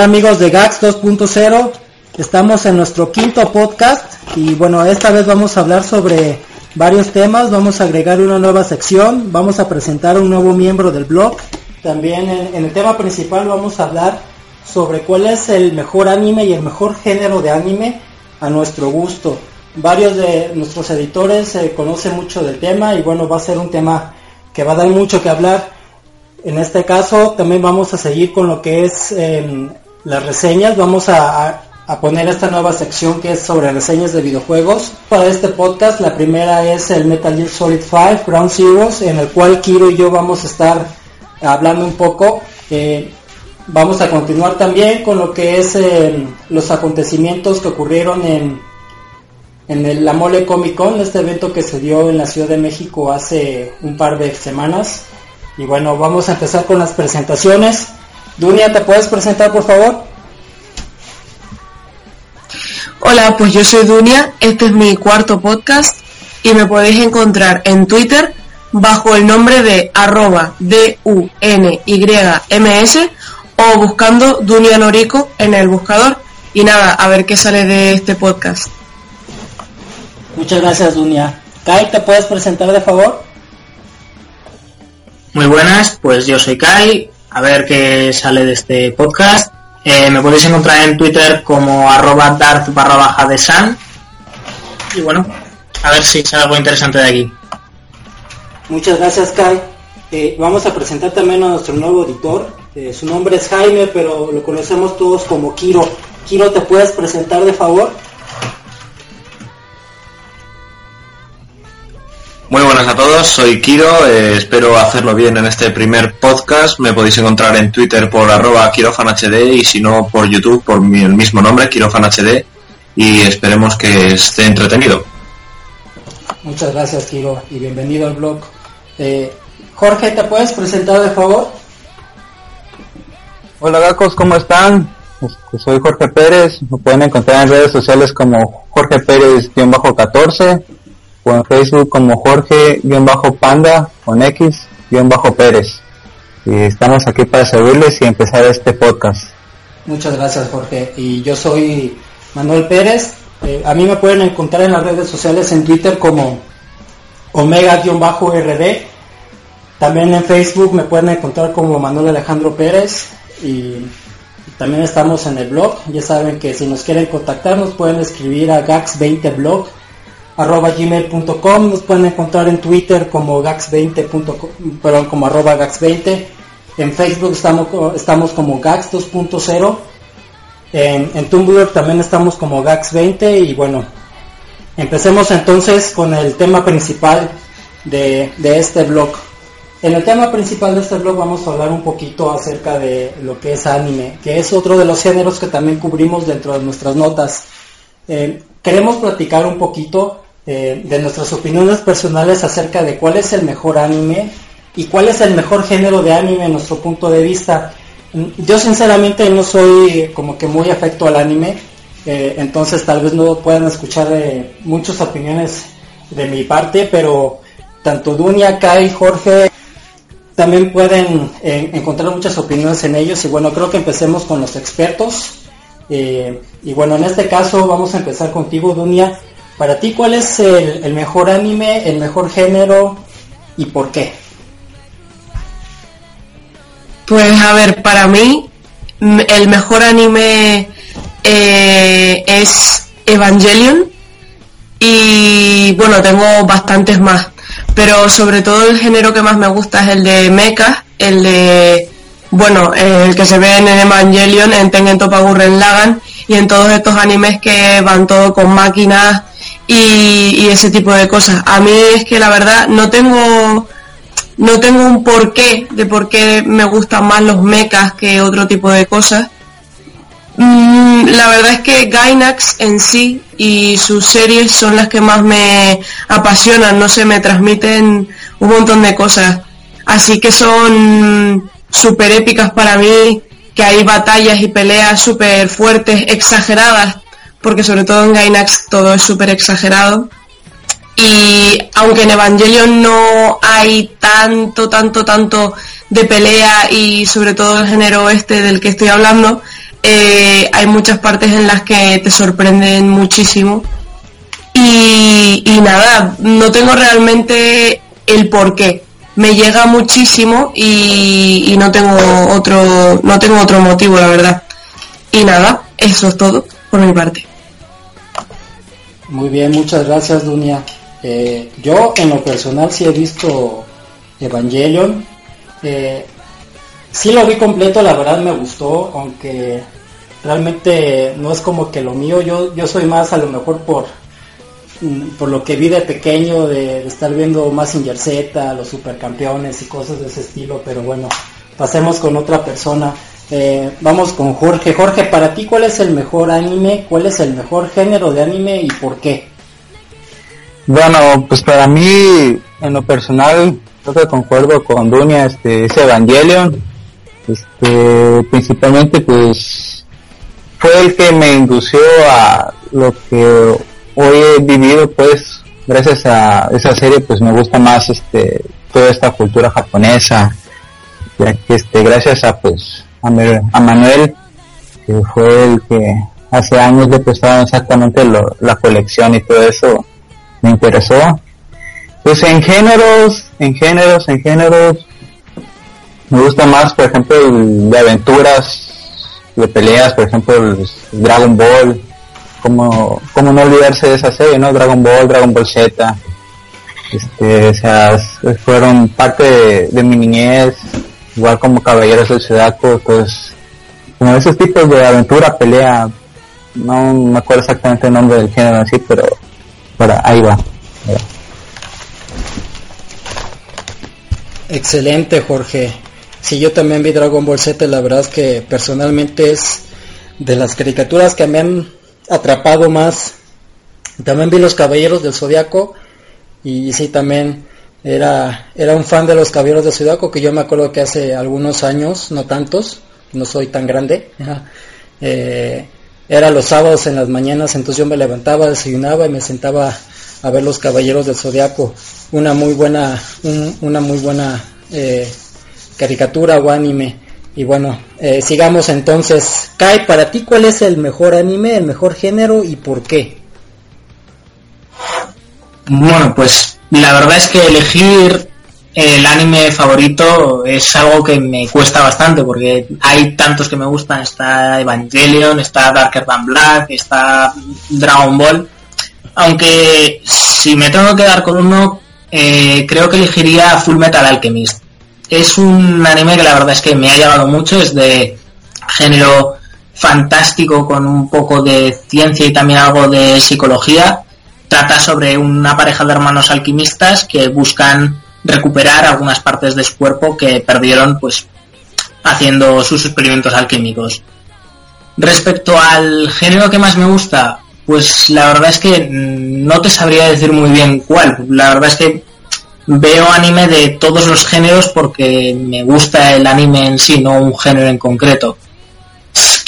Hola amigos de GAX 2.0, estamos en nuestro quinto podcast y bueno, esta vez vamos a hablar sobre varios temas, vamos a agregar una nueva sección, vamos a presentar un nuevo miembro del blog, también en, el tema principal vamos a hablar sobre cuál es el mejor anime y el mejor género de anime a nuestro gusto. Varios de nuestros editores eh, conocen mucho del tema y bueno, va a ser un tema que va a dar mucho que hablar. En este caso también vamos a seguir con lo que es em, las reseñas. Vamos a, poner esta nueva sección que es sobre reseñas de videojuegos. Para este podcast la primera es el Metal Gear Solid 5 Ground Zeroes en el cual Kiro y yo vamos a estar hablando un poco. Eh, vamos a continuar también con lo que es em, los acontecimientos que ocurrieron en, en la Mole Comic Con, este evento que se dio en la Ciudad de México hace un par de semanas. Y bueno, vamos a empezar con las presentaciones. Dunia, ¿te puedes presentar por favor? Hola, pues yo soy Dunia, este es mi cuarto podcast y me podéis encontrar en Twitter bajo el nombre de arroba D-U-N-Y-M-S o buscando Dunia Norico en el buscador. Y nada, a ver qué sale de este podcast. Muchas gracias, Dunia. Kai, ¿te puedes presentar de favor? Muy buenas, pues yo soy Kai, a ver qué sale de este podcast. Eh, me podéis encontrar en Twitter como arroba dart barra baja de san. Y bueno, a ver si sale algo interesante de aquí. Muchas gracias Kai. Eh, vamos a presentar también a nuestro nuevo editor. Eh, su nombre es Jaime, pero lo conocemos todos como Kiro. Kiro, ¿te puedes presentar de favor? Muy buenas a todos, soy Kiro, eh, espero hacerlo bien en este primer podcast. Me podéis encontrar en Twitter por arroba KirofanHD y si no por YouTube por mi, el mismo nombre, KirofanHD, y esperemos que esté entretenido. Muchas gracias Kiro y bienvenido al blog. Eh, Jorge, ¿te puedes presentar de favor? Hola gacos, ¿cómo están? Este, soy Jorge Pérez, me pueden encontrar en redes sociales como Jorge Pérez-14 o en Facebook como Jorge-Panda con X-Pérez. Y estamos aquí para servirles y empezar este podcast. Muchas gracias Jorge. Y yo soy Manuel Pérez. Eh, a mí me pueden encontrar en las redes sociales en Twitter como Omega-RD. También en Facebook me pueden encontrar como Manuel Alejandro Pérez. Y también estamos en el blog. Ya saben que si nos quieren contactar nos pueden escribir a gax20blog arroba gmail.com, nos pueden encontrar en Twitter como gax20, perdón, como arroba gax20, en Facebook estamos, estamos como gax 2.0, en, en Tumblr también estamos como gax20 y bueno, empecemos entonces con el tema principal de, de este blog. En el tema principal de este blog vamos a hablar un poquito acerca de lo que es anime, que es otro de los géneros que también cubrimos dentro de nuestras notas. Eh, queremos platicar un poquito eh, de nuestras opiniones personales acerca de cuál es el mejor anime y cuál es el mejor género de anime en nuestro punto de vista. Mm, yo sinceramente no soy como que muy afecto al anime, eh, entonces tal vez no puedan escuchar eh, muchas opiniones de mi parte, pero tanto Dunia, Kai, Jorge también pueden encontrar muchas opiniones en ellos y bueno, creo que empecemos con los expertos. y bueno, en este caso vamos a empezar contigo, Dunia. Para ti, ¿cuál es el, mejor anime, el mejor género y por qué? Pues a ver, para mí el mejor anime eh, es Evangelion y bueno, tengo bastantes más, pero sobre todo el género que más me gusta es el de mecha, el de, bueno, el que se ve en Evangelion, en Tengen Toppa Gurren y en todos estos animes que van todo con máquinas y, ese tipo de cosas. A mí es que la verdad no tengo no tengo un porqué de por qué me gustan más los mechas que otro tipo de cosas. Mm, la verdad es que Gainax en sí y sus series son las que más me apasionan, no sé, me transmiten un montón de cosas. Así que son súper épicas para mí, que hay batallas y peleas súper fuertes, exageradas, porque sobre todo en Gainax todo es súper exagerado. Y aunque en Evangelion no hay tanto, tanto, tanto de pelea y sobre todo el género este del que estoy hablando, eh, hay muchas partes en las que te sorprenden muchísimo y, nada, no tengo realmente el por qué. Me llega muchísimo y, no tengo otro, no tengo otro motivo, la verdad. Y nada, eso es todo por mi parte. Muy bien, muchas gracias, Dunia. Eh, yo en lo personal sí he visto Evangelion. Eh, sí lo vi completo, la verdad me gustó, aunque realmente no es como que lo mío. Yo, yo soy más a lo mejor por Mm, por lo que vi de pequeño, de, estar viendo más Z, los supercampeones y cosas de ese estilo, pero bueno, pasemos con otra persona. Eh, vamos con Jorge. Jorge, para ti, ¿cuál es el mejor anime? ¿Cuál es el mejor género de anime y por qué? Bueno, pues para mí, en lo personal, creo que concuerdo con Dunia, este, es Evangelion. Este, principalmente, pues, fue el que me indució a lo que hoy he vivido pues gracias a esa serie pues me gusta más este toda esta cultura japonesa ya que este gracias a pues a, Manuel que fue el que hace años le prestaba exactamente la colección y todo eso me interesó pues en géneros en géneros en géneros me gusta más por ejemplo de aventuras de peleas por ejemplo el Dragon Ball como, como no olvidarse de esa serie, ¿no? Dragon Ball, Dragon Ball Z, este, o fueron parte de, mi niñez, igual como Caballeros del Zodiaco, pues, como esos tipos de aventura, pelea, no me acuerdo exactamente el nombre del género así, pero, para ahí va. Excelente, Jorge. Si yo también vi Dragon Ball Z, la verdad es que personalmente es de las caricaturas que me han atrapado más. También vi Los Caballeros del Zodiaco y sí, también era, era un fan de Los Caballeros del Zodiaco que yo me acuerdo que hace algunos años, no tantos, no soy tan grande, eh, era los sábados en las mañanas, entonces yo me levantaba, desayunaba y me sentaba a ver Los Caballeros del Zodiaco, una muy buena, una muy buena eh, caricatura o anime. Y bueno, eh, sigamos entonces. Kai, para ti, ¿cuál es el mejor anime, el mejor género y por qué? Bueno, pues la verdad es que elegir el anime favorito es algo que me cuesta bastante porque hay tantos que me gustan. Está Evangelion, está Darker Than Black, está Dragon Ball. Aunque si me tengo que dar con uno, eh, creo que elegiría Full Metal Alchemist es un anime que la verdad es que me ha llamado mucho, es de género fantástico con un poco de ciencia y también algo de psicología. Trata sobre una pareja de hermanos alquimistas que buscan recuperar algunas partes de su cuerpo que perdieron pues haciendo sus experimentos alquímicos. Respecto al género que más me gusta, pues la verdad es que no te sabría decir muy bien cuál. La verdad es que veo anime de todos los géneros porque me gusta el anime en sí, no un género en concreto.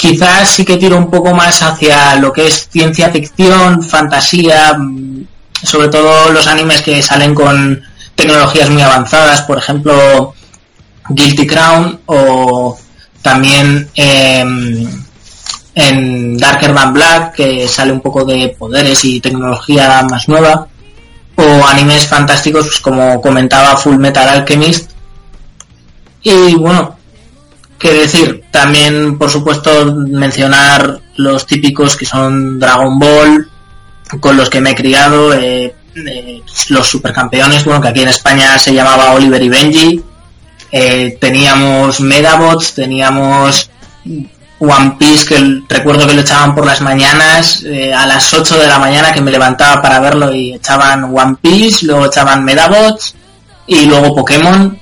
Quizás sí que tiro un poco más hacia lo que es ciencia ficción, fantasía, mm, sobre todo los animes que salen con tecnologías muy avanzadas, por ejemplo Guilty Crown o también em, en Darker Than Black que sale un poco de poderes y tecnología más nueva o animes fantásticos pues, como comentaba Full Metal Alchemist. Y bueno qué decir también por supuesto mencionar los típicos que son Dragon Ball con los que me he criado eh, eh, los supercampeones bueno que aquí en España se llamaba Oliver y Benji eh, teníamos Medabots teníamos One Piece, que recuerdo que lo echaban por las mañanas, a las 8 de la mañana que me levantaba para verlo y echaban One Piece, luego echaban Medabots y luego Pokémon.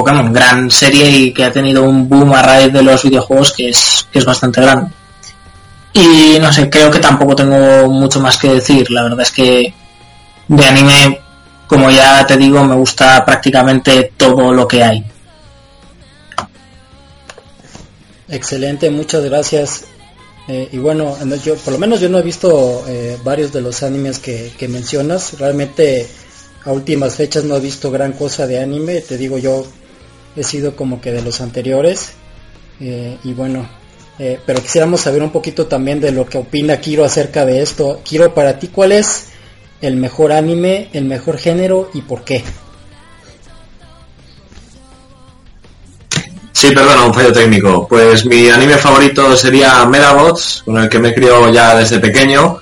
Pokémon, gran serie y que ha tenido un boom a raíz de los videojuegos que es, que es bastante grande. Y no sé, creo que tampoco tengo mucho más que decir. La verdad es que de anime, como ya te digo, me gusta prácticamente todo lo que hay. Excelente, muchas gracias. Eh, y bueno, yo por lo menos yo no he visto eh, varios de los animes que, mencionas. Realmente a últimas fechas no he visto gran cosa de anime. Te digo, yo he sido como que de los anteriores. Eh, y bueno, Eh, pero quisiéramos saber un poquito también de lo que opina Kiro acerca de esto. Kiro, para ti, ¿cuál es el mejor anime, el mejor género y por qué? Sí, perdona, un fallo técnico. Pues mi anime favorito sería Medabots, con el que me crió ya desde pequeño,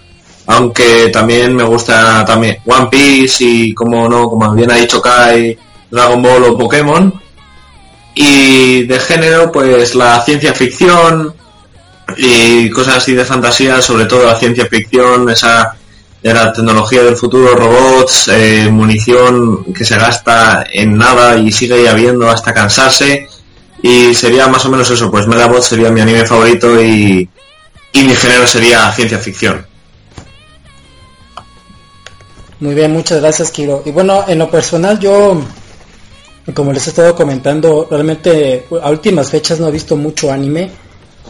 aunque también me gusta también One Piece y como no, como bien ha dicho Kai, Dragon Ball o Pokémon. Y de género, pues la ciencia ficción, y cosas así de fantasía, sobre todo la ciencia ficción, esa de la tecnología del futuro, robots, eh, munición que se gasta en nada y sigue habiendo hasta cansarse. Y sería más o menos eso, pues Medabot sería mi anime favorito y, y mi género sería ciencia ficción. Muy bien, muchas gracias Kiro. Y bueno, en lo personal yo, como les he estado comentando, realmente a últimas fechas no he visto mucho anime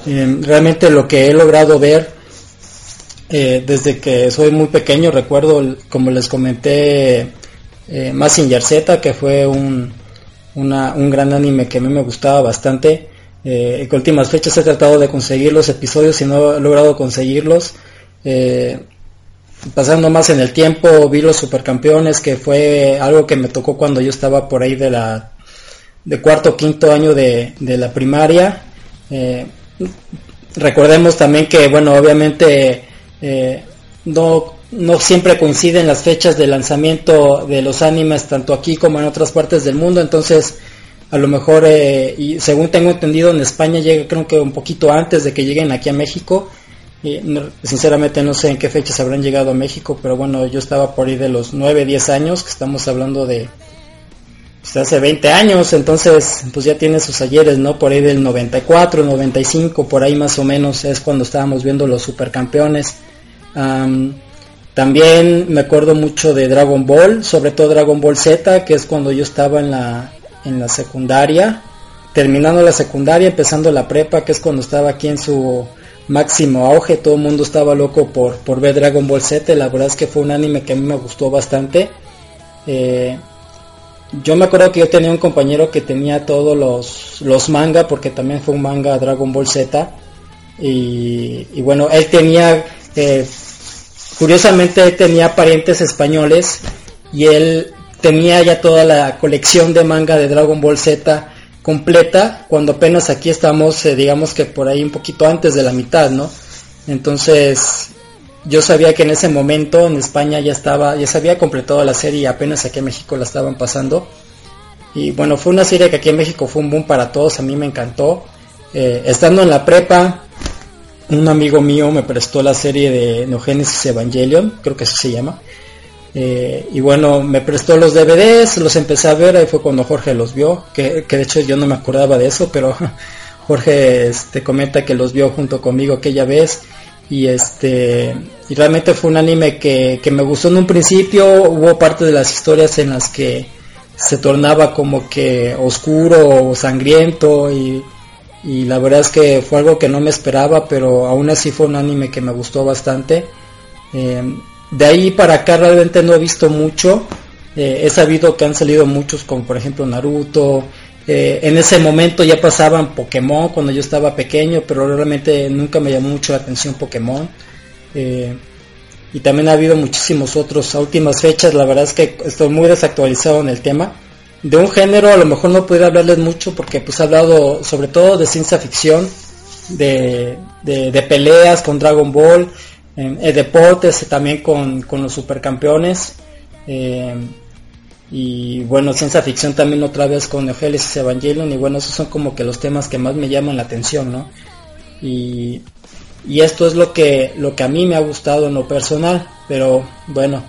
Em, realmente lo que he logrado ver eh, desde que soy muy pequeño, recuerdo, como les comenté, eh, Massinger Z, que fue un, un gran anime que a mí me gustaba bastante. Eh, en últimas fechas he tratado de conseguir los episodios y no he logrado conseguirlos. Eh, pasando más en el tiempo, vi los supercampeones, que fue algo que me tocó cuando yo estaba por ahí de la de cuarto o quinto año de, de la primaria. Eh, recordemos también que, bueno, obviamente eh, no, no siempre coinciden las fechas de lanzamiento de los animes, tanto aquí como en otras partes del mundo, entonces a lo mejor, eh, y según tengo entendido, en España llega creo que un poquito antes de que lleguen aquí a México. Y sinceramente no sé en qué fechas habrán llegado a México, pero bueno, yo estaba por ahí de los 9, 10 años, que estamos hablando de pues, hace 20 años, entonces pues ya tiene sus ayeres, ¿no? Por ahí del 94, 95, por ahí más o menos es cuando estábamos viendo los supercampeones. también me acuerdo mucho de Dragon Ball, sobre todo Dragon Ball Z, que es cuando yo estaba en la, en la secundaria, terminando la secundaria, empezando la prepa, que es cuando estaba aquí en su máximo auge, todo el mundo estaba loco por, por ver Dragon Ball Z, la verdad es que fue un anime que a mí me gustó bastante. Eh, yo me acuerdo que yo tenía un compañero que tenía todos los, los manga, porque también fue un manga Dragon Ball Z. Y, bueno, él tenía, eh, curiosamente, él tenía parientes españoles y él tenía ya toda la colección de manga de Dragon Ball Z completa, cuando apenas aquí estamos, eh, digamos que por ahí un poquito antes de la mitad, ¿no? Entonces, yo sabía que en ese momento en España ya estaba, ya se había completado la serie y apenas aquí en México la estaban pasando. Y bueno, fue una serie que aquí en México fue un boom para todos, a mí me encantó. Eh, estando en la prepa, un amigo mío me prestó la serie de Neogénesis Evangelion, creo que así se llama. Eh, y bueno, me prestó los DVDs, los empecé a ver, ahí fue cuando Jorge los vio, que, de hecho yo no me acordaba de eso, pero Jorge este, comenta que los vio junto conmigo aquella vez y este y realmente fue un anime que, que me gustó en un principio hubo parte de las historias en las que se tornaba como que oscuro o sangriento y, y la verdad es que fue algo que no me esperaba pero aún así fue un anime que me gustó bastante. Eh, de ahí para acá realmente no he visto mucho eh, he sabido que han salido muchos como por ejemplo Naruto eh, en ese momento ya pasaban Pokémon cuando yo estaba pequeño, pero realmente nunca me llamó mucho la atención Pokémon. Eh, y también ha habido muchísimos otros a últimas fechas. La verdad es que estoy muy desactualizado en el tema. De un género a lo mejor no puedo hablarles mucho porque pues he hablado sobre todo de ciencia ficción, de, de, peleas con Dragon Ball, eh, deportes también con, con los supercampeones. Eh, y bueno, ciencia ficción también otra vez con Neogénesis Evangelion y bueno, esos son como que los temas que más me llaman la atención, ¿no? Y, y esto es lo que, lo que a mí me ha gustado en lo personal, pero bueno,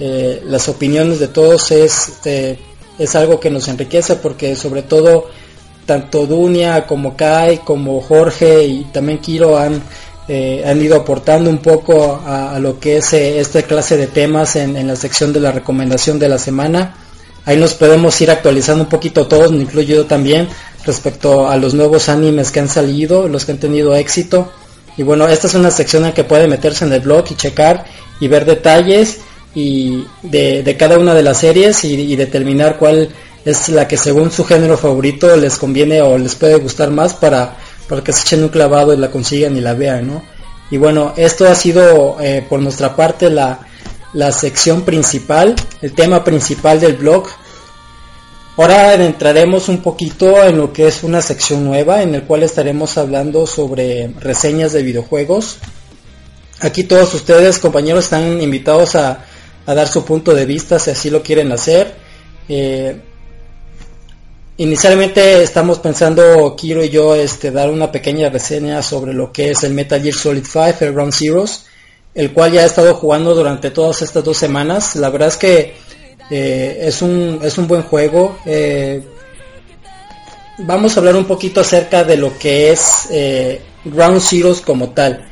eh, las opiniones de todos es, eh, es algo que nos enriquece porque sobre todo tanto Dunia como Kai como Jorge y también Kiro han, eh, han ido aportando un poco a, lo que es esta clase de temas en, en, la sección de la recomendación de la semana. Ahí nos podemos ir actualizando un poquito todos, me también, respecto a los nuevos animes que han salido, los que han tenido éxito. Y bueno, esta es una sección en que puede meterse en el blog y checar y ver detalles y de, cada una de las series y, determinar cuál es la que según su género favorito les conviene o les puede gustar más para, para que se echen un clavado y la consigan y la vean, ¿no? Y bueno, esto ha sido eh, por nuestra parte la, la sección principal, el tema principal del blog. Ahora entraremos un poquito en lo que es una sección nueva en el cual estaremos hablando sobre reseñas de videojuegos. Aquí todos ustedes, compañeros, están invitados a, a dar su punto de vista si así lo quieren hacer. Eh, inicialmente estamos pensando, Kiro y yo, este, dar una pequeña reseña sobre lo que es el Metal Gear Solid 5, el Ground Zeroes, el cual ya he estado jugando durante todas estas dos semanas. La verdad es que eh, es, un, es un buen juego. Eh, vamos a hablar un poquito acerca de lo que es Ground Zeroes como tal.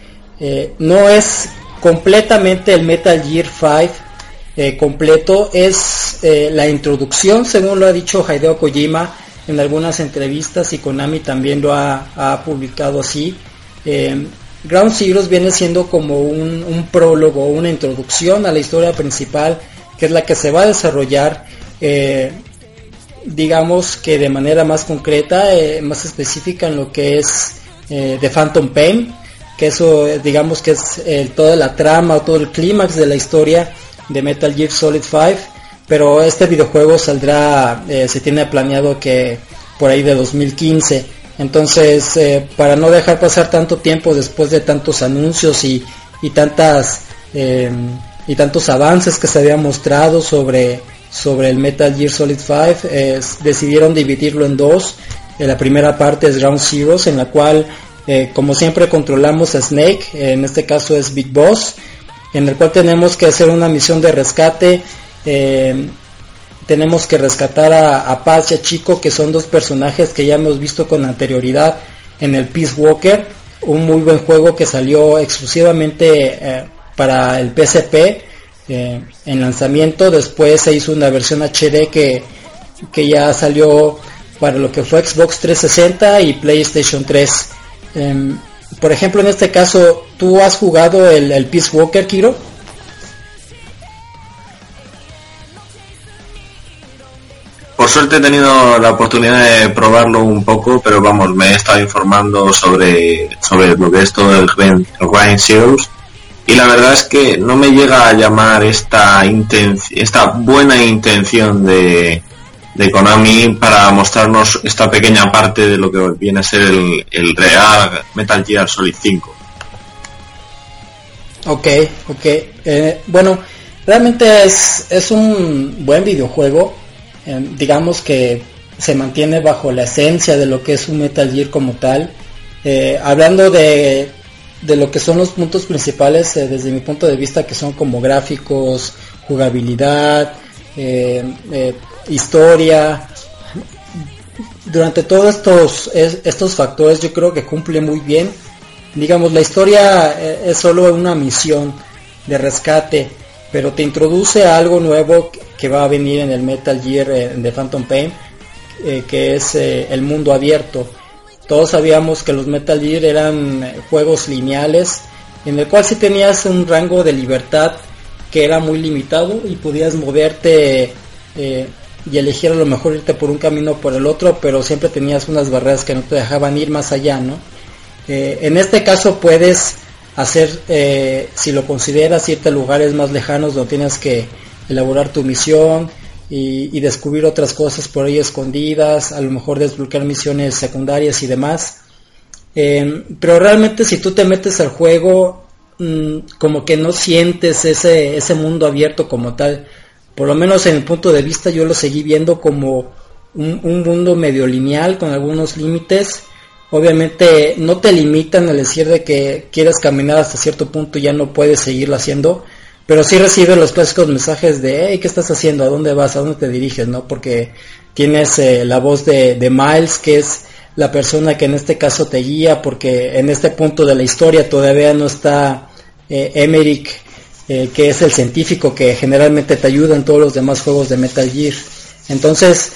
no es completamente el Metal Gear 5 eh, completo es eh, la introducción, según lo ha dicho Hideo Kojima en algunas entrevistas y Konami también lo ha, publicado así. Eh, Ground Zeroes viene siendo como un, prólogo, una introducción a la historia principal, que es la que se va a desarrollar, digamos que de manera más concreta, más específica en lo que es The Phantom Pain, que eso digamos que es toda la trama todo el clímax de la historia de Metal Gear Solid 5, pero este videojuego saldrá, eh, se tiene planeado que por ahí de 2015. Entonces, eh, para no dejar pasar tanto tiempo después de tantos anuncios y, y tantas em, y tantos avances que se habían mostrado sobre sobre el Metal Gear Solid 5, decidieron dividirlo en dos. Eh, la primera parte es Ground Zeroes, en la cual, como siempre, controlamos a Snake. en este caso es Big Boss en el cual tenemos que hacer una misión de rescate. Eh, tenemos que rescatar a, Paz y a Chico, que son dos personajes que ya hemos visto con anterioridad en el Peace Walker, un muy buen juego que salió exclusivamente eh, para el PSP eh, en lanzamiento. Después se hizo una versión HD que, que ya salió para lo que fue Xbox 360 y PlayStation 3 por ejemplo, en este caso, ¿tú has jugado el, Peace Walker, Kiro? Por suerte he tenido la oportunidad de probarlo un poco, pero vamos, me he estado informando sobre, sobre lo que es todo el Grind Zeros y la verdad es que no me llega a llamar esta, esta buena intención de, de Konami para mostrarnos esta pequeña parte de lo que viene a ser el, el real Metal Gear Solid 5. Ok, ok. Eh, bueno, realmente es, es un buen videojuego. Eh, digamos que se mantiene bajo la esencia de lo que es un Metal Gear como tal. Eh, hablando de, de, lo que son los puntos principales desde mi punto de vista que son como gráficos, jugabilidad, historia. Durante todos estos, estos factores yo creo que cumple muy bien. Digamos, la historia eh, es solo una misión de rescate, pero te introduce a algo nuevo que va a venir en el Metal Gear eh, de Phantom Pain, eh, que es el mundo abierto. Todos sabíamos que los Metal Gear eran juegos lineales, en el cual si tenías un rango de libertad que era muy limitado y podías moverte y elegir a lo mejor irte por un camino o por el otro, pero siempre tenías unas barreras que no te dejaban ir más allá, ¿no? Eh, en este caso puedes hacer, eh, si lo consideras, irte a lugares más lejanos donde tienes que elaborar tu misión y, descubrir otras cosas por ahí escondidas, a lo mejor desbloquear misiones secundarias y demás. Eh, pero realmente si tú te metes al juego, mm, como que no sientes ese, ese mundo abierto como tal por lo menos en el punto de vista yo lo seguí viendo como un, mundo medio lineal con algunos límites. Obviamente no te limitan al decir de que quieres caminar hasta cierto punto y ya no puedes seguirlo haciendo, pero sí recibes los clásicos mensajes de, hey, ¿qué estás haciendo? ¿A dónde vas? ¿A dónde te diriges? ¿no? Porque tienes eh, la voz de, Miles, que es la persona que en este caso te guía, porque en este punto de la historia todavía no está eh, Emerick eh, que es el científico que generalmente te ayuda en todos los demás juegos de Metal Gear. Entonces,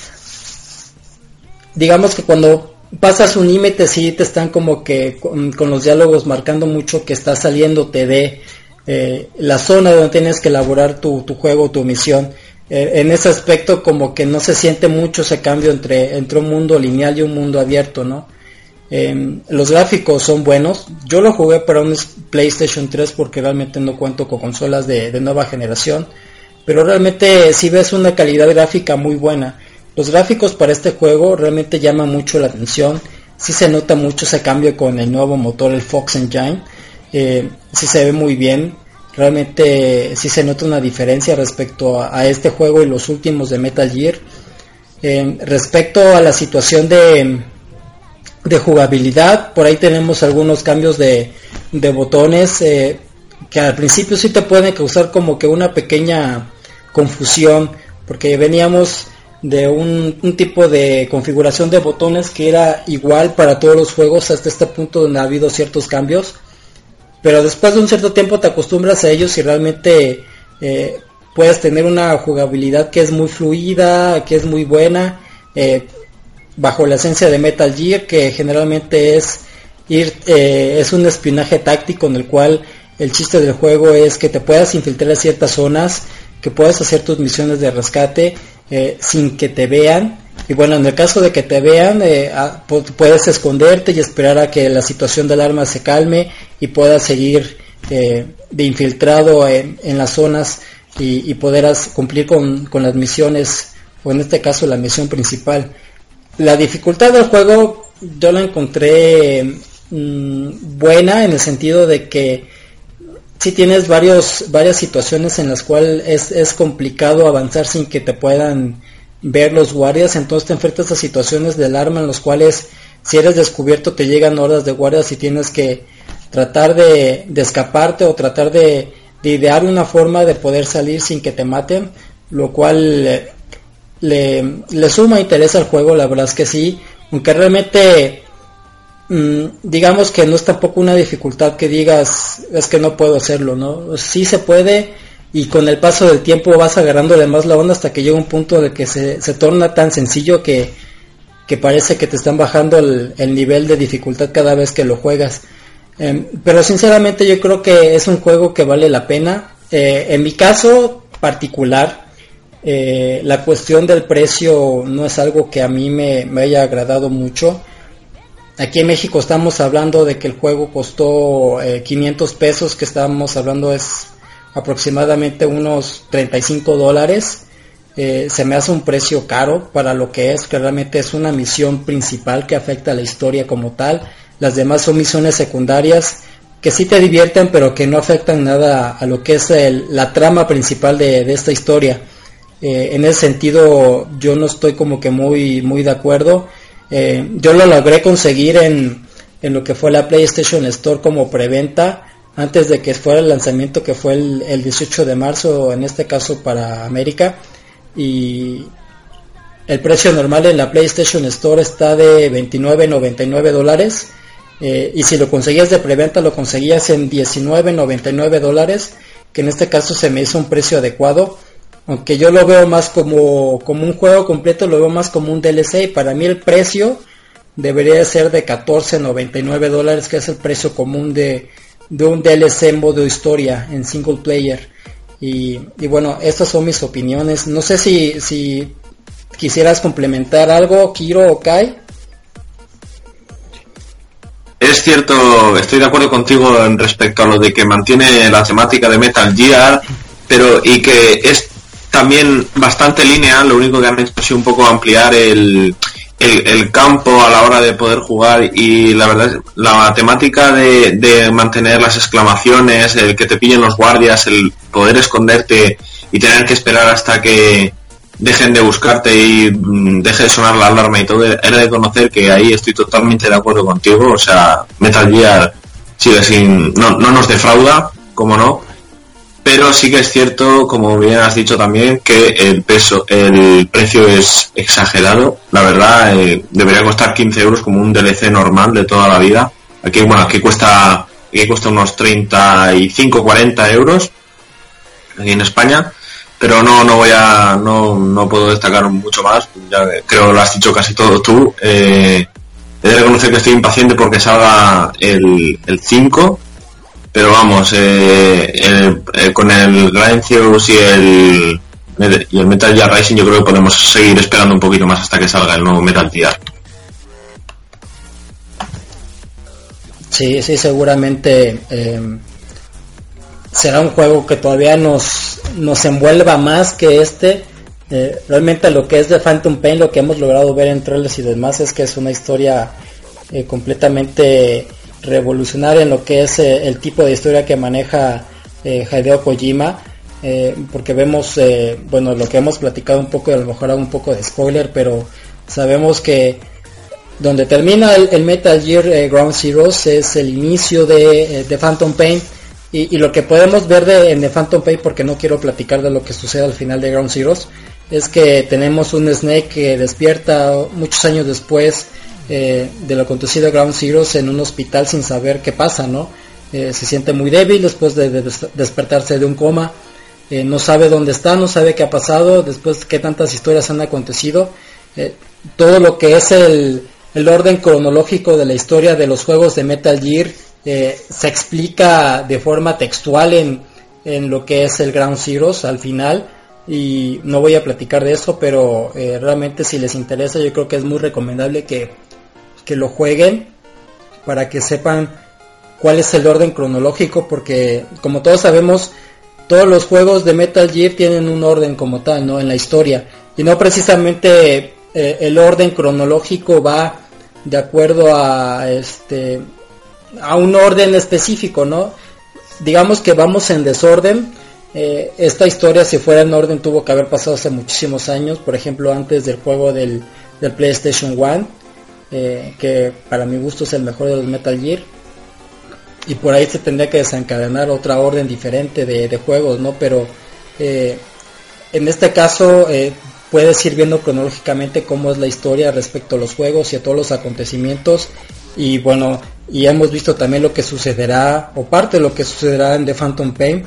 digamos que cuando pasas un límite sí te están como que con, los diálogos marcando mucho que está saliéndote de eh, la zona donde tienes que elaborar tu, tu juego, tu misión. Eh, en ese aspecto como que no se siente mucho ese cambio entre, entre un mundo lineal y un mundo abierto, ¿no? Em, los gráficos son buenos. Yo lo jugué para un PlayStation 3 porque realmente no cuento con consolas de, nueva generación. Pero realmente si ves una calidad gráfica muy buena. Los gráficos para este juego realmente llaman mucho la atención. Si se nota mucho ese cambio con el nuevo motor, el Fox Engine. Eh, si se ve muy bien. Realmente si se nota una diferencia respecto a, este juego y los últimos de Metal Gear. Em, respecto a la situación de, de jugabilidad. Por ahí tenemos algunos cambios de, de botones eh, que al principio sí te pueden causar como que una pequeña confusión porque veníamos de un, tipo de configuración de botones que era igual para todos los juegos hasta este punto donde ha habido ciertos cambios. Pero después de un cierto tiempo te acostumbras a ellos y realmente eh, puedes tener una jugabilidad que es muy fluida que es muy buena eh, bajo la esencia de Metal Gear, que generalmente es ir, eh, es un espionaje táctico en el cual el chiste del juego es que te puedas infiltrar en ciertas zonas, que puedas hacer tus misiones de rescate eh, sin que te vean. Y bueno, en el caso de que te vean, eh, puedes esconderte y esperar a que la situación del arma se calme y puedas seguir de infiltrado en, las zonas y, y poder cumplir con, con las misiones, o en este caso la misión principal. La dificultad del juego yo la encontré mm, buena en el sentido de que si tienes varios, varias situaciones en las cuales es, complicado avanzar sin que te puedan ver los guardias, entonces te enfrentas a situaciones del arma en los cuales si eres descubierto te llegan horas de guardias y tienes que tratar de, escaparte o tratar de, de, idear una forma de poder salir sin que te maten, lo cual eh, le, suma interés al juego, la verdad es que sí, aunque realmente digamos que no es tampoco una dificultad que digas es que no puedo hacerlo, ¿no? Sí se puede y con el paso del tiempo vas agarrándole más la onda hasta que llega un punto de que se, se torna tan sencillo que, que parece que te están bajando el, nivel de dificultad cada vez que lo juegas. Em, pero sinceramente yo creo que es un juego que vale la pena. Eh, en mi caso particular, eh, la cuestión del precio no es algo que a mí me, haya agradado mucho. Aquí en México estamos hablando de que el juego costó 500 eh, pesos, que estamos hablando es aproximadamente unos 35 dólares. Eh, se me hace un precio caro para lo que es, que realmente es una misión principal que afecta a la historia como tal. Las demás son misiones secundarias que sí te divierten, pero que no afectan nada a lo que es la trama principal de esta historia. Eh, en ese sentido yo no estoy como que muy, muy de acuerdo. Eh, yo lo logré conseguir en, en, lo que fue la PlayStation Store como preventa antes de que fuera el lanzamiento que fue el, el 18 de marzo, en este caso para América. Y el precio normal en la PlayStation Store está de 29.99 dólares. Eh, y si lo conseguías de preventa lo conseguías en 19.99 dólares, que en este caso se me hizo un precio adecuado aunque yo lo veo más como, como un juego completo, lo veo más como un DLC y para mí el precio debería ser de 14.99 dólares, que es el precio común de, de un DLC en modo historia, en single player. Y, y, bueno, estas son mis opiniones. No sé si, si quisieras complementar algo, Kiro o Kai. Es cierto, estoy de acuerdo contigo en respecto a lo de que mantiene la temática de Metal Gear, pero y que es también bastante lineal, lo único que han hecho es un poco ampliar el, el, campo a la hora de poder jugar y la verdad la temática de, de, mantener las exclamaciones, el que te pillen los guardias, el poder esconderte y tener que esperar hasta que dejen de buscarte y mm, deje de sonar la alarma y todo, era de conocer que ahí estoy totalmente de acuerdo contigo, o sea, Metal Gear sigue sin, no, no nos defrauda, como no, pero sí que es cierto, como bien has dicho también, que el peso, el precio es exagerado. La verdad, eh, debería costar 15 euros como un DLC normal de toda la vida. Aquí, bueno, aquí cuesta, aquí cuesta unos 35, 40 euros aquí en España. Pero no, no voy a, no, no puedo destacar mucho más. Ya creo lo has dicho casi todo tú. Eh, he de reconocer que estoy impaciente porque salga el, el 5 pero vamos, eh, con el Grindhouse y el, y el Metal Gear Rising yo creo que podemos seguir esperando un poquito más hasta que salga el nuevo Metal Gear. Sí, sí, seguramente eh, será un juego que todavía nos, nos envuelva más que este. Eh, realmente lo que es de Phantom Pain, lo que hemos logrado ver en trailers y demás es que es una historia eh, completamente revolucionaria en lo que es el tipo de historia que maneja Hideo Kojima. porque vemos, bueno, lo que hemos platicado un poco, a lo mejor hago un poco de spoiler, pero sabemos que donde termina el, Metal Gear eh, Ground Zeroes es el inicio de, eh, Phantom Pain y, lo que podemos ver de, en The Phantom Pain porque no quiero platicar de lo que sucede al final de Ground Zeroes es que tenemos un Snake que despierta muchos años después eh, de lo acontecido en Ground Zeroes en un hospital sin saber qué pasa, ¿no? se siente muy débil después de, despertarse de un coma, no sabe dónde está, no sabe qué ha pasado, después de qué tantas historias han acontecido, todo lo que es el, el orden cronológico de la historia de los juegos de Metal Gear eh, se explica de forma textual en, en, lo que es el Ground Zeroes al final y no voy a platicar de eso pero eh, realmente si les interesa yo creo que es muy recomendable que, que lo jueguen para que sepan cuál es el orden cronológico porque como todos sabemos todos los juegos de Metal Gear tienen un orden como tal, ¿no? En la historia. Y no precisamente eh, el orden cronológico va de acuerdo a este a un orden específico, ¿no? Digamos que vamos en desorden. Eh, esta historia, si fuera en orden, tuvo que haber pasado hace muchísimos años, por ejemplo, antes del juego del, PlayStation 1, eh, que para mi gusto es el mejor de los Metal Gear. Y por ahí se tendría que desencadenar otra orden diferente de, juegos, ¿no? Pero eh, en este caso puedes ir viendo cronológicamente cómo es la historia respecto a los juegos y a todos los acontecimientos y bueno y hemos visto también lo que sucederá o parte de lo que sucederá en The Phantom Pain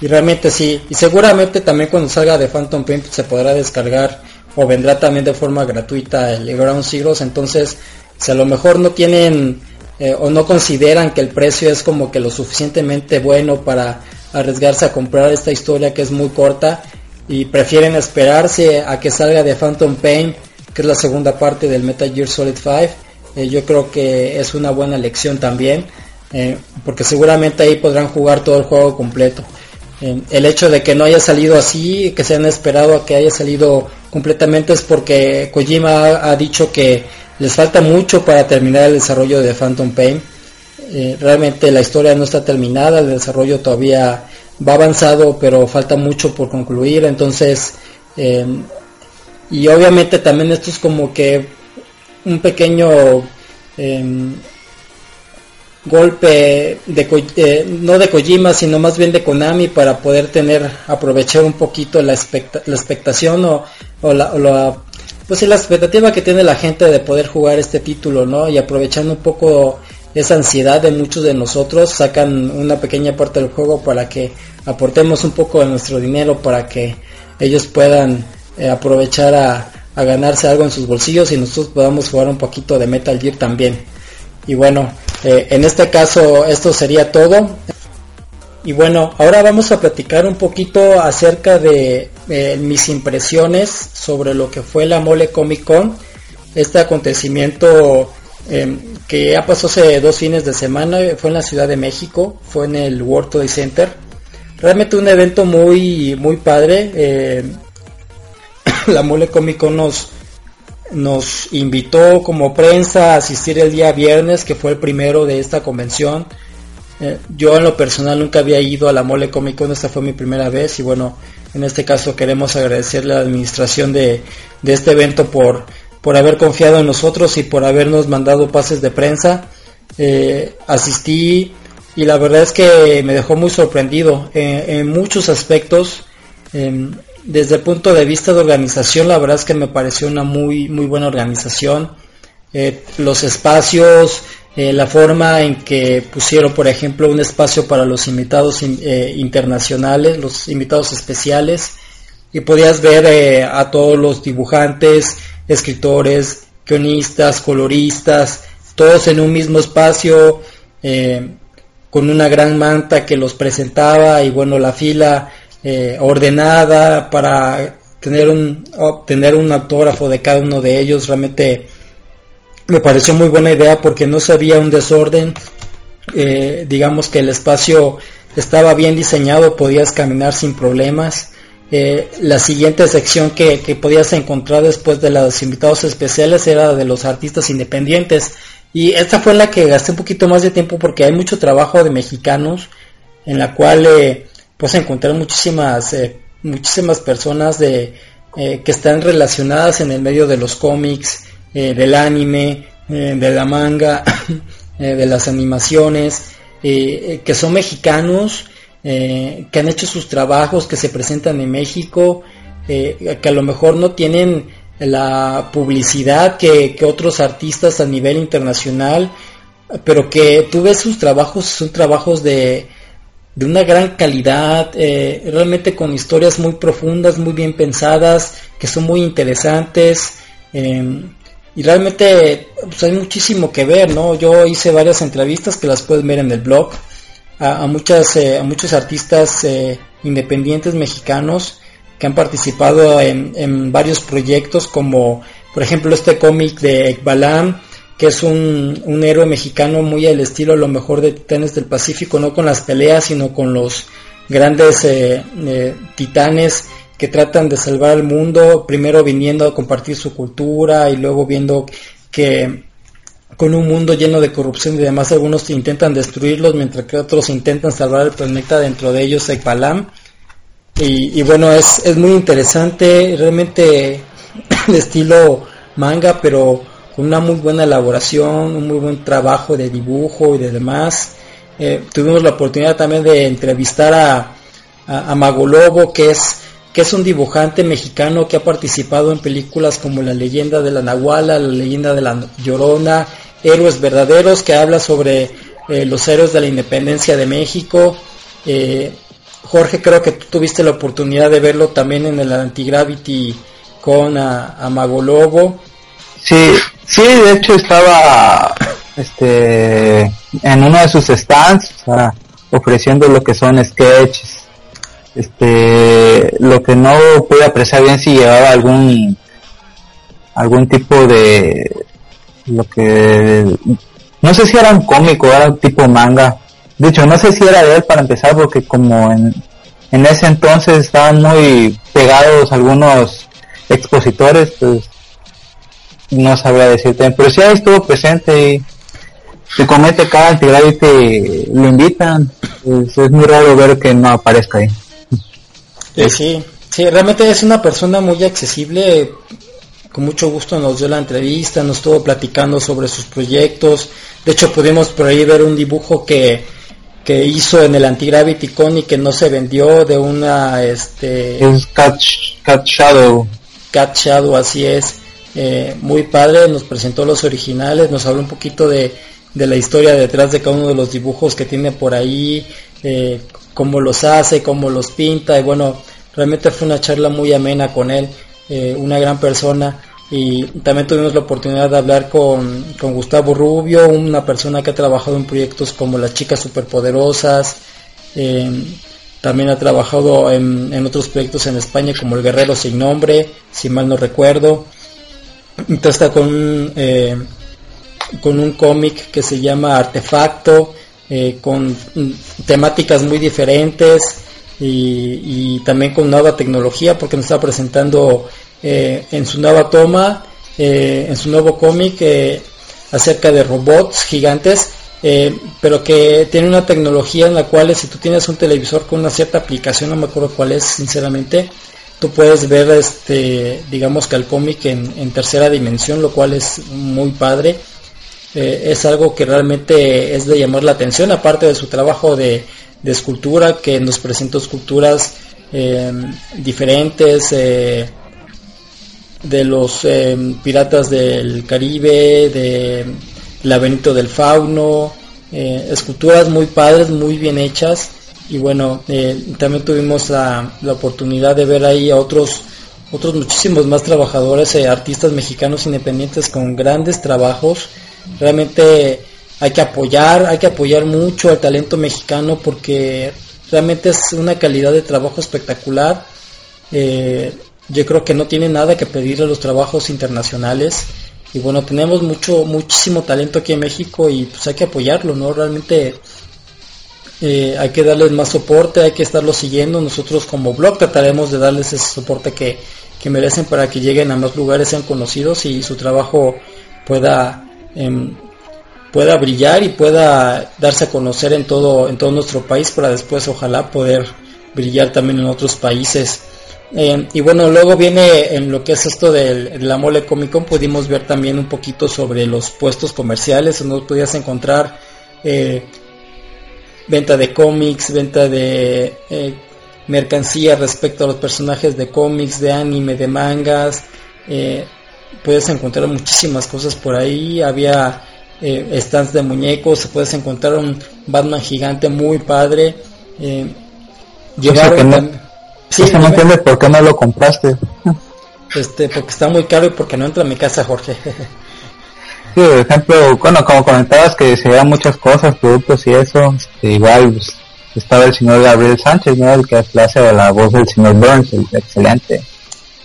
y realmente sí y seguramente también cuando salga The Phantom Pain se podrá descargar o vendrá también de forma gratuita el Ground Zeroes entonces si a lo mejor no tienen eh, o no consideran que el precio es como que lo suficientemente bueno para arriesgarse a comprar esta historia que es muy corta y prefieren esperarse a que salga de Phantom Pain, que es la segunda parte del Metal Gear Solid 5. Eh, yo creo que es una buena elección también, eh, porque seguramente ahí podrán jugar todo el juego completo. Eh, el hecho de que no haya salido así, que se han esperado a que haya salido completamente es porque Kojima ha, dicho que les falta mucho para terminar el desarrollo de Phantom Pain. realmente la historia no está terminada, el desarrollo todavía va avanzado, pero falta mucho por concluir. Entonces, em, y obviamente también esto es como que un pequeño em, golpe de eh, no de Kojima sino más bien de Konami para poder tener aprovechar un poquito la, la expectación o, la, pues la expectativa que tiene la gente de poder jugar este título no y aprovechando un poco esa ansiedad de muchos de nosotros, sacan una pequeña parte del juego para que aportemos un poco de nuestro dinero para que ellos puedan eh, aprovechar a, ganarse algo en sus bolsillos y nosotros podamos jugar un poquito de Metal Gear también. Y bueno, eh, en este caso esto sería todo. Y bueno, ahora vamos a platicar un poquito acerca de eh, mis impresiones sobre lo que fue la Mole Comic Con, este acontecimiento Em, que ya pasó hace dos fines de semana, fue en la Ciudad de México, fue en el World Trade Center. Realmente un evento muy, muy padre. Em, la Mole Cómico nos, nos invitó como prensa a asistir el día viernes, que fue el primero de esta convención. Eh, yo en lo personal nunca había ido a la Mole Comic esta fue mi primera vez y bueno, en este caso queremos agradecerle a la administración de, de este evento por por haber confiado en nosotros y por habernos mandado pases de prensa. Eh, asistí y la verdad es que me dejó muy sorprendido en muchos aspectos. Em, desde el punto de vista de organización, la verdad es que me pareció una muy, muy buena organización. Eh, los espacios, eh, la forma en que pusieron, por ejemplo, un espacio para los invitados internacionales, los invitados especiales, y podías ver a todos los dibujantes, escritores, guionistas, coloristas, todos en un mismo espacio, eh, con una gran manta que los presentaba y bueno, la fila eh, ordenada para tener un, obtener un autógrafo de cada uno de ellos, realmente me pareció muy buena idea porque no sabía un desorden, eh, digamos que el espacio estaba bien diseñado, podías caminar sin problemas. Eh, la siguiente sección que, que, podías encontrar después de los invitados especiales era de los artistas independientes. Y esta fue la que gasté un poquito más de tiempo porque hay mucho trabajo de mexicanos en la cual eh, pues encontrar muchísimas, eh, muchísimas personas de, eh, que están relacionadas en el medio de los cómics, del anime, de la manga, de las animaciones, que son mexicanos, que han hecho sus trabajos, que se presentan en México, que a lo mejor no tienen la publicidad que, otros artistas a nivel internacional, pero que tú ves sus trabajos, son trabajos de, de una gran calidad, eh, realmente con historias muy profundas, muy bien pensadas, que son muy interesantes. Em, y realmente pues, hay muchísimo que ver, ¿no? Yo hice varias entrevistas que las pueden ver en el blog a, muchas, eh, a muchos artistas eh, independientes mexicanos que han participado en, varios proyectos como por ejemplo este cómic de Ekbalam que es un, un, héroe mexicano muy al estilo lo mejor de Titanes del Pacífico, no con las peleas, sino con los grandes eh, eh, titanes que tratan de salvar al mundo, primero viniendo a compartir su cultura y luego viendo que con un mundo lleno de corrupción y demás algunos intentan destruirlos mientras que otros intentan salvar el planeta dentro de ellos Ekbalam y, bueno, es, es muy interesante, realmente de estilo manga, pero con una muy buena elaboración, un muy buen trabajo de dibujo y de demás. Eh, tuvimos la oportunidad también de entrevistar a, a, Mago Lobo, que es, que es un dibujante mexicano que ha participado en películas como La leyenda de la Nahuala, La leyenda de la Llorona, Héroes Verdaderos, que habla sobre eh, los héroes de la independencia de México. Eh, Jorge, creo que tú tuviste la oportunidad de verlo también en el Antigravity con a, Mago Lobo. Sí, sí, de hecho estaba este en uno de sus stands ofreciendo lo que son sketches. Este, lo que no pude apreciar bien si llevaba algún algún tipo de lo que no sé si era un cómico, era un tipo manga, de hecho, no sé si era de él para empezar, porque como en, en ese entonces estaban muy pegados algunos expositores, pues no sabría decirte. Pero sí ahí estuvo presente y se comete cada actividad y te lo invitan. Es, es muy raro ver que no aparezca ahí. Sí, sí, sí, realmente es una persona muy accesible. Con mucho gusto nos dio la entrevista, nos estuvo platicando sobre sus proyectos. De hecho, pudimos por ahí ver un dibujo que que hizo en el Anti-Gravity Con y que no se vendió de una este es Cat, Shadow Cat Shadow así es eh, muy padre nos presentó los originales nos habló un poquito de, de, la historia detrás de cada uno de los dibujos que tiene por ahí eh, cómo los hace cómo los pinta y bueno realmente fue una charla muy amena con él eh, una gran persona y también tuvimos la oportunidad de hablar con, Gustavo Rubio, una persona que ha trabajado en proyectos como Las Chicas Superpoderosas, eh, también ha trabajado en, otros proyectos en España como El Guerrero Sin Nombre, si mal no recuerdo. Está con, eh, con un cómic que se llama Artefacto, eh, con temáticas muy diferentes y, y, también con nueva tecnología porque nos está presentando eh, en su nueva toma, eh, en su nuevo cómic eh, acerca de robots gigantes, pero que tiene una tecnología en la cual si tú tienes un televisor con una cierta aplicación, no me acuerdo cuál es sinceramente, puedes ver este digamos que el cómic en, tercera dimensión, lo cual es muy padre. es algo que realmente es de llamar la atención, aparte de su trabajo de, escultura, que nos presentó esculturas diferentes, de los piratas del Caribe, de Laberinto del Fauno, eh, esculturas muy padres, muy bien hechas y bueno, eh, también tuvimos la, oportunidad de ver ahí a otros otros muchísimos más trabajadores, eh, artistas mexicanos independientes con grandes trabajos. Realmente hay que apoyar, hay que apoyar mucho al talento mexicano porque realmente es una calidad de trabajo espectacular. Yo creo que no tiene nada que pedir a los trabajos internacionales. y bueno, tenemos mucho, muchísimo talento aquí en México y pues hay que apoyarlo, ¿no? Realmente eh, hay que darles más soporte, hay que estarlo siguiendo. Nosotros como blog trataremos de darles ese soporte que, que merecen para que lleguen a más lugares, sean conocidos y su trabajo pueda em, pueda brillar y pueda darse a conocer en todo en todo nuestro país para después ojalá poder brillar también en otros países. Eh, y bueno, luego viene en lo que es esto de la mole Comic Con, pudimos ver también un poquito sobre los puestos comerciales, donde podías encontrar eh, venta de cómics, venta de eh, mercancía respecto a los personajes de cómics, de anime, de mangas. puedes encontrar muchísimas cosas por ahí. Había stands de muñecos, puedes encontrar un Batman gigante muy padre. llevaron Sí, no entiendes por qué no lo compraste. Este, porque está muy caro y porque no entra a mi casa, Jorge. sí, por ejemplo, bueno, como comentabas que se vean muchas cosas, productos y eso, este, igual pues, estaba el señor Gabriel Sánchez, ¿no? El que hace la voz del señor Burns, el excelente.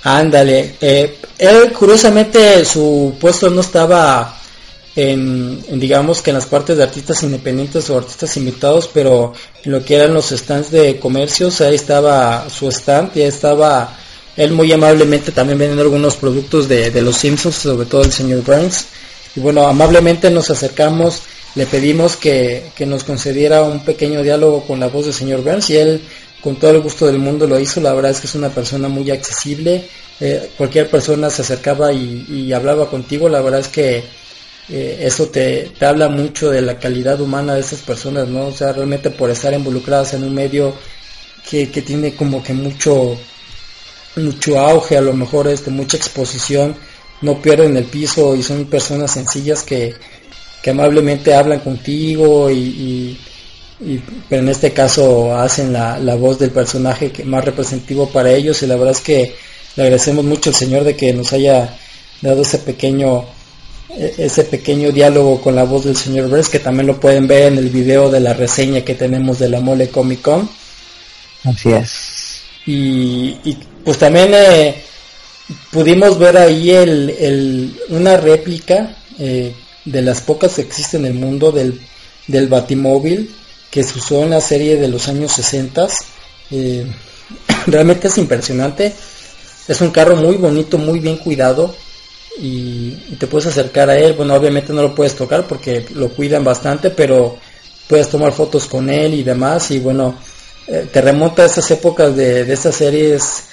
Ándale, eh, él curiosamente su puesto no estaba en, digamos que en las partes de artistas independientes o artistas invitados, pero en lo que eran los stands de comercios, ahí estaba su stand y ahí estaba él muy amablemente también vendiendo algunos productos de, los Simpsons, sobre todo el señor Burns. Y bueno, amablemente nos acercamos, le pedimos que, nos concediera un pequeño diálogo con la voz del señor Burns y él con todo el gusto del mundo lo hizo, la verdad es que es una persona muy accesible, eh, cualquier persona se acercaba y, hablaba contigo, la verdad es que eh, eso te, habla mucho de la calidad humana de esas personas, ¿no? O sea, realmente por estar involucradas en un medio que, tiene como que mucho, mucho auge, a lo mejor este, mucha exposición, no pierden el piso y son personas sencillas que, amablemente hablan contigo y, pero en este caso hacen la, la voz del personaje que más representativo para ellos y la verdad es que le agradecemos mucho al Señor de que nos haya dado ese pequeño e-, ese pequeño diálogo con la voz del señor Bress, que también lo pueden ver en el video de la reseña que tenemos de la Mole Comic Con. Así es. Y, pues también eh, pudimos ver ahí el, una réplica eh, de las pocas que existen en el mundo del, del Batimóvil que se usó en la serie de los años 60. Eh, realmente es impresionante. Es un carro muy bonito, muy bien cuidado y, te puedes acercar a él. Bueno, obviamente no lo puedes tocar porque lo cuidan bastante, pero puedes tomar fotos con él y demás. Y bueno, eh, te remonta a esas épocas de, de estas series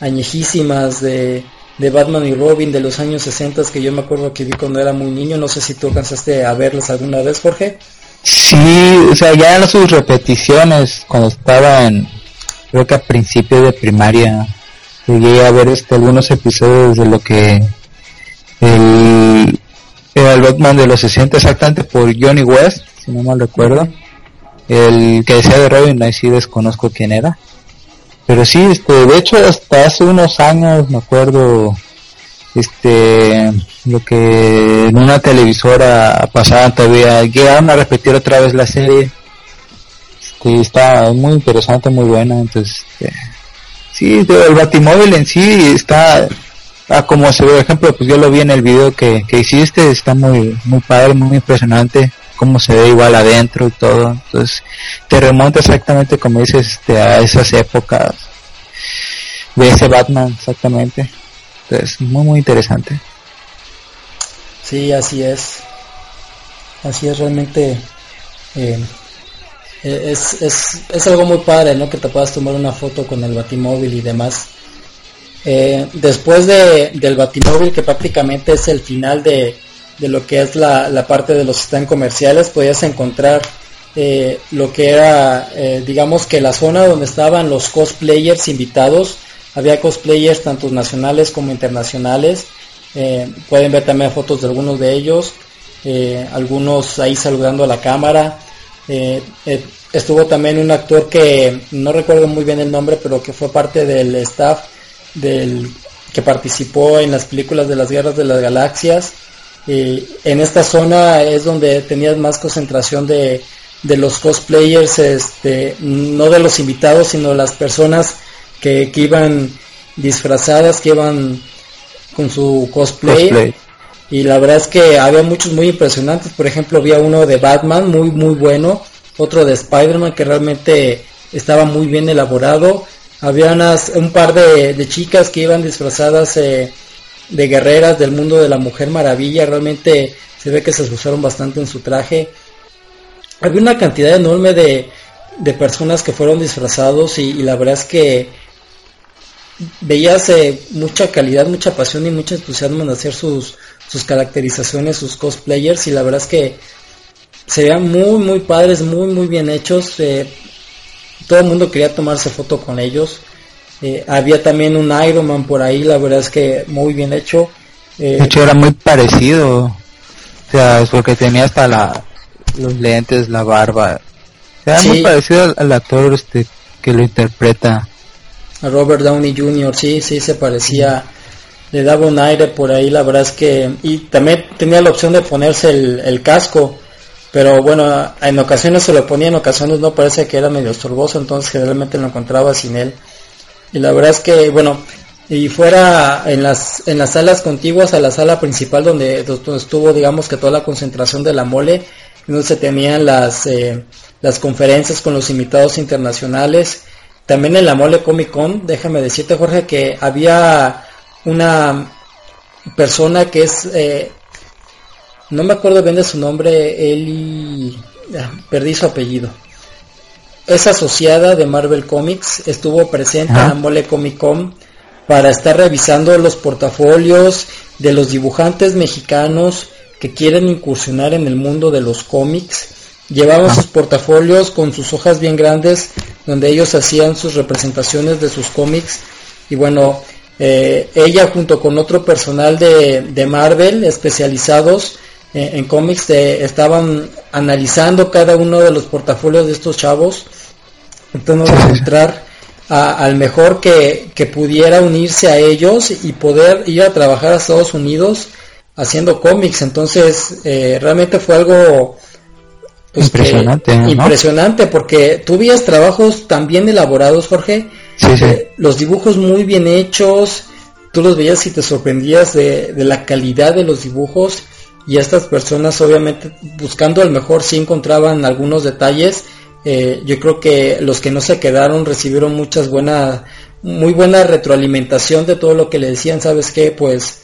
añejísimas de, de Batman y Robin de los años 60 que yo me acuerdo que vi cuando era muy niño. No sé si tú alcanzaste a verlas alguna vez, Jorge. Sí, o sea, ya en sus repeticiones cuando estaba en, creo que a principios de primaria, llegué a ver este, algunos episodios de lo que el, el Batman de los 60 exactamente por Johnny West, si no mal recuerdo. El que decía de Robin, ahí sí desconozco quién era. Pero sí, este, de hecho hasta hace unos años me acuerdo, este, lo que en una televisora pasaba todavía, llegaron a repetir otra vez la serie. Este, está muy interesante, muy buena, entonces, este, sí, el Batimóvil en sí está, Ah, como se ve, por ejemplo, pues yo lo vi en el video que, que hiciste, está muy, muy padre, muy impresionante, cómo se ve igual adentro y todo. Entonces, te remonta exactamente, como dices, este, a esas épocas de ese Batman, exactamente. Entonces, muy, muy interesante. Sí, así es. Así es realmente. Eh, es, es, es algo muy padre, ¿no? Que te puedas tomar una foto con el batimóvil y demás. Eh, después de, del Batimóvil, que prácticamente es el final de, lo que es la, parte de los stands comerciales, podías encontrar eh, lo que era, eh, digamos que la zona donde estaban los cosplayers invitados. Había cosplayers tanto nacionales como internacionales. pueden ver también fotos de algunos de ellos. algunos ahí saludando a la cámara. estuvo también un actor que no recuerdo muy bien el nombre, pero que fue parte del staff del que participó en las películas de las guerras de las galaxias. En esta zona es donde tenías más concentración de, de los cosplayers, este, no de los invitados, sino las personas que, que iban disfrazadas, que iban con su cosplay. y la verdad es que había muchos muy impresionantes, por ejemplo había uno de Batman muy muy bueno, otro de Spider-Man que realmente estaba muy bien elaborado, había unas, un par de, chicas que iban disfrazadas eh, de guerreras del mundo de la Mujer Maravilla, realmente se ve que se esforzaron bastante en su traje. Había una cantidad enorme de, de personas que fueron disfrazados y, la verdad es que veías mucha calidad, mucha pasión y mucho entusiasmo en hacer sus, sus caracterizaciones, sus cosplayers y la verdad es que se veían muy muy padres, muy muy bien hechos. Eh, todo el mundo quería tomarse foto con ellos. Eh, había también un Iron Man por ahí, la verdad es que muy bien hecho. de hecho era muy parecido, o sea, es porque tenía hasta la, los lentes, la barba. Era muy parecido al, actor este que lo interpreta. A Robert Downey Jr., sí, sí, se parecía le daba un aire por ahí, la verdad es que... Y también tenía la opción de ponerse el, casco, pero bueno, en ocasiones se lo ponía, en ocasiones no, parece que era medio estorboso, entonces generalmente lo encontraba sin él. Y la verdad es que, bueno, y fuera en las, en las salas contiguas a la sala principal donde, estuvo, digamos que toda la concentración de la mole, donde se tenían las, eh, las conferencias con los invitados internacionales. También en la mole Comic Con, déjame decirte Jorge que había una persona que es, eh, no me acuerdo bien de su nombre, Eli, ah, perdí su apellido. Es asociada de Marvel Comics, estuvo presente en la Mole Comic Con para estar revisando los portafolios de los dibujantes mexicanos que quieren incursionar en el mundo de los cómics. Llevaban sus portafolios con sus hojas bien grandes donde ellos hacían sus representaciones de sus cómics. Y bueno, eh, ella junto con otro personal de, Marvel especializados en, cómics estaban analizando cada uno de los portafolios de estos chavos. Entonces encontrar al mejor que, pudiera unirse a ellos y poder ir a trabajar a Estados Unidos haciendo cómics. Entonces eh, realmente fue algo pues, impresionante impresionante porque tú trabajos tan bien elaborados Jorge. Eh, los dibujos muy bien hechos, tú los veías y te sorprendías de, la calidad de los dibujos y estas personas obviamente buscando al mejor sí encontraban algunos detalles. Eh, yo creo que los que no se quedaron recibieron muchas buenas, muy buena retroalimentación de todo lo que le decían, ¿sabes qué? Pues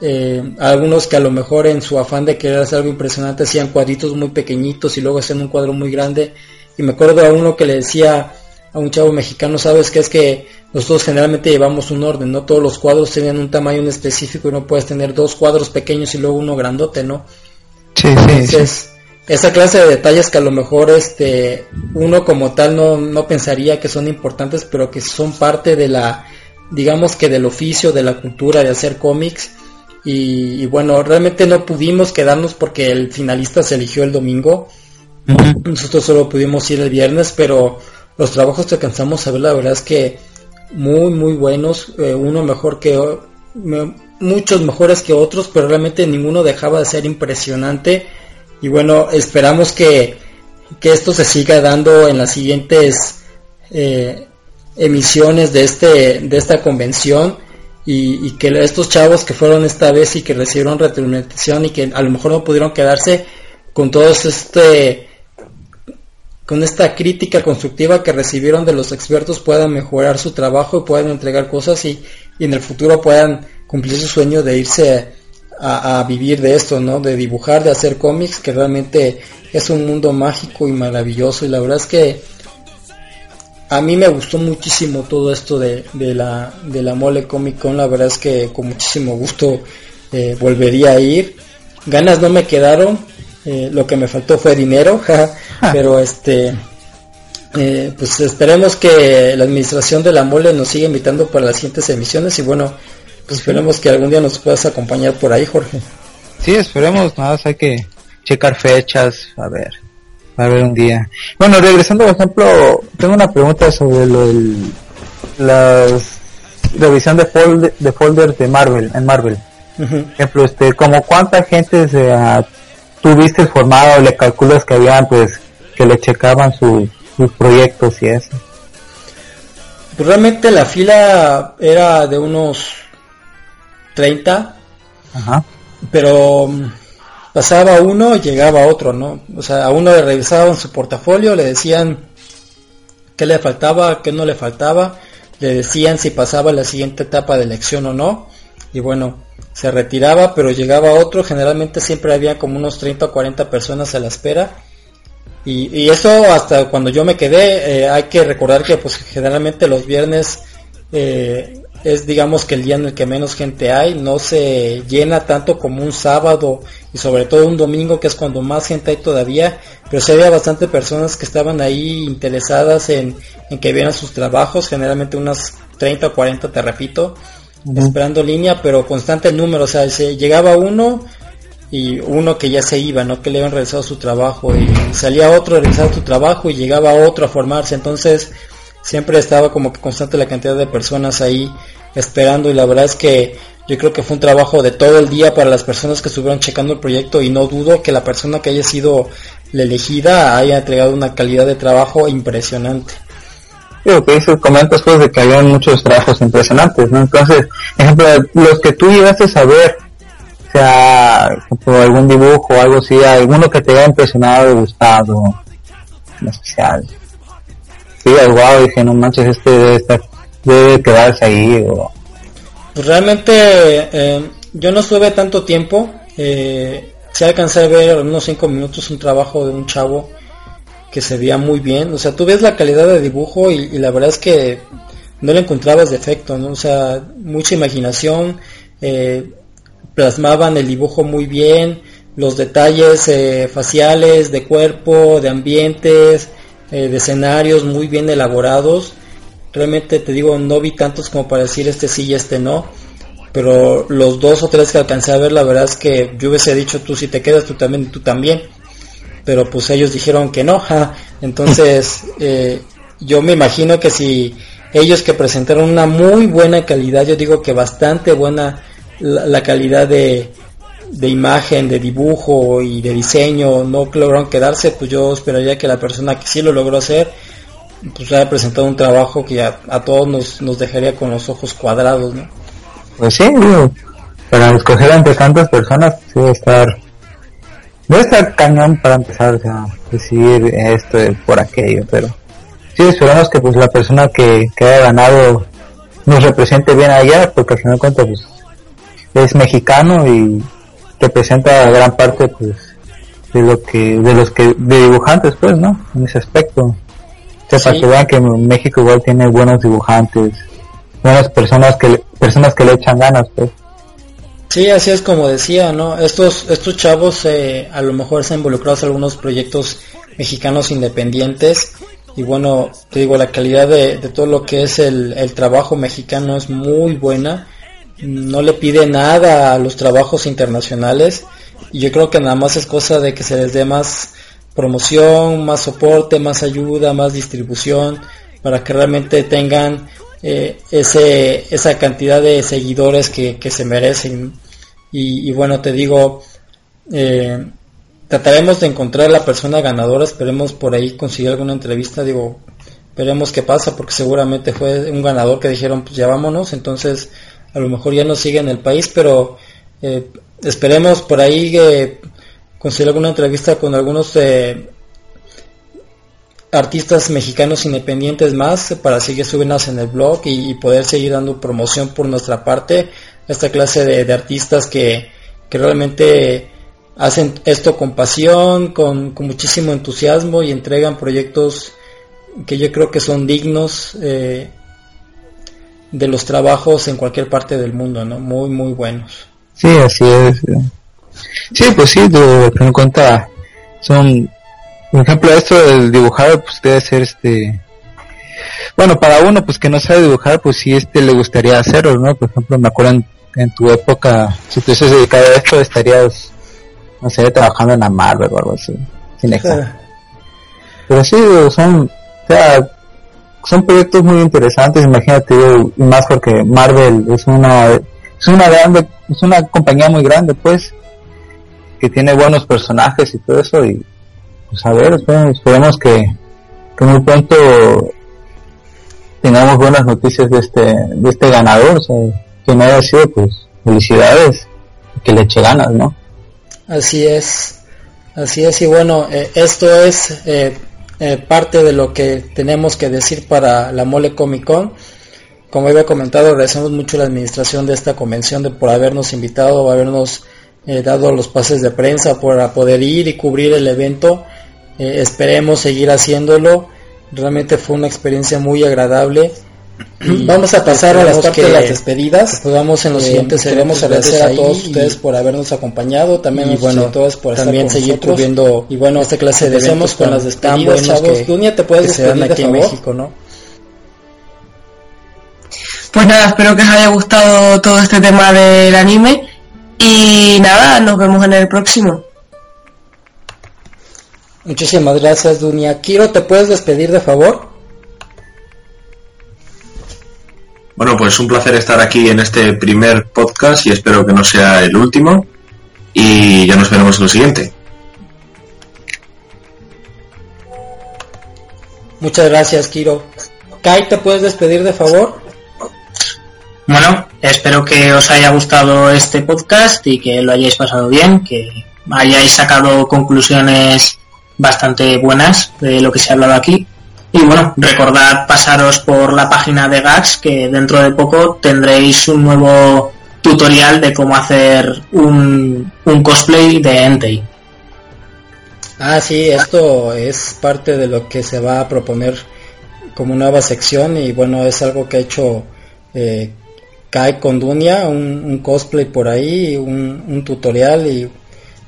eh, algunos que a lo mejor en su afán de querer hacer algo impresionante hacían cuadritos muy pequeñitos y luego hacían un cuadro muy grande. Y me acuerdo a uno que le decía, a un chavo mexicano, sabes que es que nosotros generalmente llevamos un orden, no todos los cuadros tienen un tamaño específico y no puedes tener dos cuadros pequeños y luego uno grandote, ¿no? Sí, Entonces, esa clase de detalles que a lo mejor este uno como tal no, no pensaría que son importantes, pero que son parte de la, digamos que del oficio, de la cultura de hacer cómics. Y, bueno, realmente no pudimos quedarnos porque el finalista se eligió el domingo. Nosotros solo pudimos ir el viernes, pero los trabajos que alcanzamos a ver, la verdad es que muy, muy buenos, eh, uno mejor que muchos mejores que otros, pero realmente ninguno dejaba de ser impresionante. Y bueno, esperamos que, que esto se siga dando en las siguientes eh, emisiones de, este, de esta convención. Y, que estos chavos que fueron esta vez y que recibieron retroalimentación y que a lo mejor no pudieron quedarse con todos este con esta crítica constructiva que recibieron de los expertos puedan mejorar su trabajo y puedan entregar cosas y, en el futuro puedan cumplir su sueño de irse a, vivir de esto, ¿no? De dibujar, de hacer cómics, que realmente es un mundo mágico y maravilloso y la verdad es que a mí me gustó muchísimo todo esto de, la, de la mole Comic Con, la verdad es que con muchísimo gusto eh, volvería a ir. Ganas no me quedaron, eh, lo que me faltó fue dinero, pero este, eh, pues esperemos que la administración de la mole nos siga invitando para las siguientes emisiones y bueno, pues esperemos que algún día nos puedas acompañar por ahí, Jorge. Sí, esperemos, nada más hay que checar fechas, a ver, a ver un día. Bueno, regresando por ejemplo, tengo una pregunta sobre lo del, la revisión de, folder, de folders de Marvel, en Marvel. ejemplo, este, como cuánta gente se tuviste formado, le calculas que habían pues que le checaban sus proyectos y eso. Pues realmente la fila era de unos 30. Ajá. pero mm, pasaba uno y llegaba otro, ¿no? O sea, a uno le revisaban su portafolio, le decían qué le faltaba, qué no le faltaba, le decían si pasaba la siguiente etapa de elección o no, y bueno, se retiraba, pero llegaba otro, generalmente siempre había como unos 30 o 40 personas a la espera, y, eso hasta cuando yo me quedé, eh, hay que recordar que pues generalmente los viernes eh, es digamos que el día en el que menos gente hay, no se llena tanto como un sábado y sobre todo un domingo que es cuando más gente hay todavía, pero sí había bastante personas que estaban ahí interesadas en, que vieran sus trabajos, generalmente unas 30 o 40 te repito, esperando línea, pero constante el número, o sea, se llegaba uno y uno que ya se iba, ¿no? Que le habían realizado su trabajo y salía otro a realizar su trabajo y llegaba otro a formarse, entonces siempre estaba como que constante la cantidad de personas ahí esperando y la verdad es que yo creo que fue un trabajo de todo el día para las personas que estuvieron checando el proyecto y no dudo que la persona que haya sido la elegida haya entregado una calidad de trabajo impresionante. Digo que eso comentas pues de que había muchos trabajos impresionantes, ¿no? Entonces, ejemplo, los que tú llegaste a saber, o sea, por algún dibujo o algo así, alguno que te haya impresionado, gustado, en especial wow, dije, no manches, este debe, estar, debe quedarse ahí. Pues realmente eh, yo no estuve tanto tiempo, eh, se alcanzé a ver unos 5 minutos un trabajo de un chavo que se veía muy bien, o sea, tú ves la calidad de dibujo y, la verdad es que no le encontrabas defecto, ¿no? O sea, mucha imaginación, eh, plasmaban el dibujo muy bien, los detalles eh, faciales, de cuerpo, de ambientes, eh, de escenarios muy bien elaborados. Realmente te digo, no vi tantos como para decir este sí y este no. Pero los dos o tres que alcancé a ver, la verdad es que yo hubiese dicho tú si te quedas, tú también, tú también. Pero pues ellos dijeron que no. Entonces, eh, yo me imagino que si ellos que presentaron una muy buena calidad, yo digo que bastante buena la calidad de, de imagen, de dibujo y de diseño no lograron quedarse, pues yo esperaría que la persona que sí lo logró hacer, pues haya presentado un trabajo que a, todos nos, nos, dejaría con los ojos cuadrados, ¿no? Pues sí, para escoger entre tantas personas, sí estar, debe estar cañón para empezar a decidir esto por aquello, pero sí esperamos que pues la persona que, que haya ganado nos represente bien allá, porque al final de cuentas pues es mexicano y representa gran parte pues de lo que de los que de dibujantes pues no en ese aspecto. O sea, para que vean que México igual tiene buenos dibujantes buenas personas que personas que le echan ganas pues Sí, así es como decía, ¿no? Estos, estos chavos eh, a lo mejor se han involucrado en algunos proyectos mexicanos independientes y bueno, te digo, la calidad de, de todo lo que es el, el trabajo mexicano es muy buena no le pide nada a los trabajos internacionales y yo creo que nada más es cosa de que se les dé más promoción, más soporte, más ayuda, más distribución para que realmente tengan eh, ese, esa cantidad de seguidores que, se merecen. Y, bueno te digo eh, trataremos de encontrar la persona ganadora. Esperemos por ahí conseguir alguna entrevista. Digo veremos qué pasa porque seguramente fue un ganador que dijeron pues ya vámonos entonces a lo mejor ya no sigue en el país, pero eh, esperemos por ahí que conseguir alguna entrevista con algunos eh, artistas mexicanos independientes más para seguir subiéndonos en el blog y, poder seguir dando promoción por nuestra parte esta clase de, artistas que, que, realmente hacen esto con pasión, con, muchísimo entusiasmo y entregan proyectos que yo creo que son dignos eh, de los trabajos en cualquier parte del mundo, ¿no? Muy, muy buenos. Sí, así es. Sí, pues sí, de en cuenta son, por ejemplo, esto del dibujado, pues debe ser este, bueno, para uno, pues que no sabe dibujar, pues sí, este le gustaría hacerlo, ¿no? Por ejemplo, me acuerdo en, tu época, si te hubieses dedicado a esto, estarías, no sé, trabajando en la Marvel o algo así, sin Pero sí, son, o sea, son proyectos muy interesantes, imagínate, y más porque Marvel es una, es una grande, es una compañía muy grande, pues, que tiene buenos personajes y todo eso, y pues a ver, esperemos, que, que muy pronto tengamos buenas noticias de este, de este ganador, o sea, quien haya sido, pues, felicidades, que le eche ganas, ¿no? Así es, así es, y bueno, eh, esto es eh, eh, parte de lo que tenemos que decir para la Mole Comic Con. Como había comentado, agradecemos mucho la administración de esta convención de por habernos invitado, habernos dado los pases de prensa para poder ir y cubrir el evento. Esperemos seguir haciéndolo. Realmente fue una experiencia muy agradable Vamos a pasar a las partes de las despedidas. Podamos en los eh, siguientes queremos agradecer a todos ustedes por habernos acompañado, también y bueno, a todos por también seguir cubriendo y bueno, esta clase de eventos con las despedidas, chavos. Que, te puedes despedir aquí en México, ¿no? Pues nada, espero que os haya gustado todo este tema del anime y nada, nos vemos en el próximo. Muchísimas gracias, Dunia. Kiro, ¿te puedes despedir de favor? Bueno, pues un placer estar aquí en este primer podcast y espero que no sea el último. Y ya nos veremos en lo siguiente. Muchas gracias, Kiro. Kai, ¿te puedes despedir de favor? Bueno, espero que os haya gustado este podcast y que lo hayáis pasado bien, que hayáis sacado conclusiones bastante buenas de lo que se ha hablado aquí y bueno, recordad pasaros por la página de Gax que dentro de poco tendréis un nuevo tutorial de cómo hacer un, cosplay de Entei. Ah, sí, esto es parte de lo que se va a proponer como nueva sección y bueno, es algo que ha hecho eh, Kai con Dunia, un, cosplay por ahí, un, un tutorial y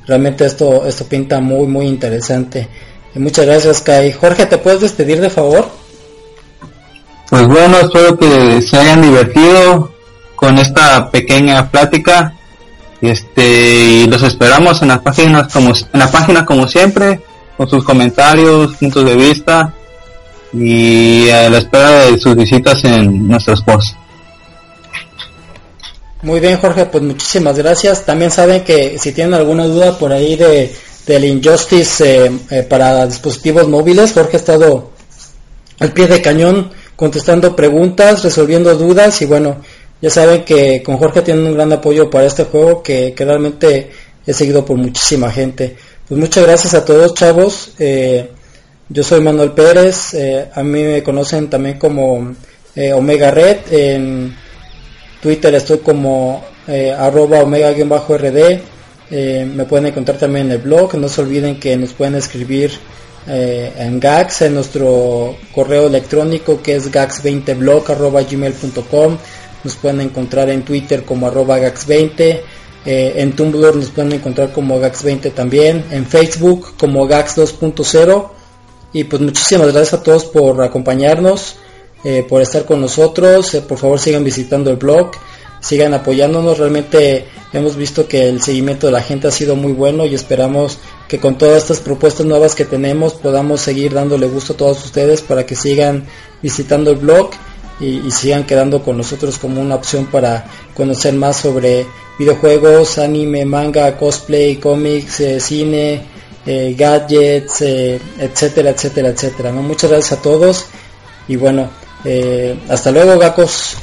realmente esto, esto pinta muy, muy interesante muchas gracias, Kai. Jorge, ¿te puedes despedir de favor? Pues bueno, espero que se hayan divertido con esta pequeña plática. Este, y los esperamos en las páginas como en la página como siempre, con sus comentarios, puntos de vista y a la espera de sus visitas en nuestros posts. Muy bien, Jorge, pues muchísimas gracias. También saben que si tienen alguna duda por ahí de del Injustice eh, eh, para dispositivos móviles. Jorge ha estado al pie de cañón contestando preguntas, resolviendo dudas y bueno, ya saben que con Jorge tienen un gran apoyo para este juego que, realmente he seguido por muchísima gente. Pues muchas gracias a todos chavos. Eh, yo soy Manuel Pérez, a mí me conocen también como Omega Red, en Twitter estoy como arroba omega-rd eh, me pueden encontrar también en el blog. No se olviden que nos pueden escribir eh, en Gax, en nuestro correo electrónico que es gax20blog.gmail.com. Nos pueden encontrar en Twitter como arroba gax20. Eh, en Tumblr nos pueden encontrar como gax20 también. En Facebook como gax 2.0. Y pues muchísimas gracias a todos por acompañarnos, por estar con nosotros. por favor sigan visitando el blog sigan apoyándonos. Realmente hemos visto que el seguimiento de la gente ha sido muy bueno y esperamos que con todas estas propuestas nuevas que tenemos podamos seguir dándole gusto a todos ustedes para que sigan visitando el blog y, sigan quedando con nosotros como una opción para conocer más sobre videojuegos, anime, manga, cosplay, cómics, eh, cine, eh, gadgets, eh, etcétera, etcétera, etcétera. Muchas gracias a todos y bueno, hasta luego, gacos.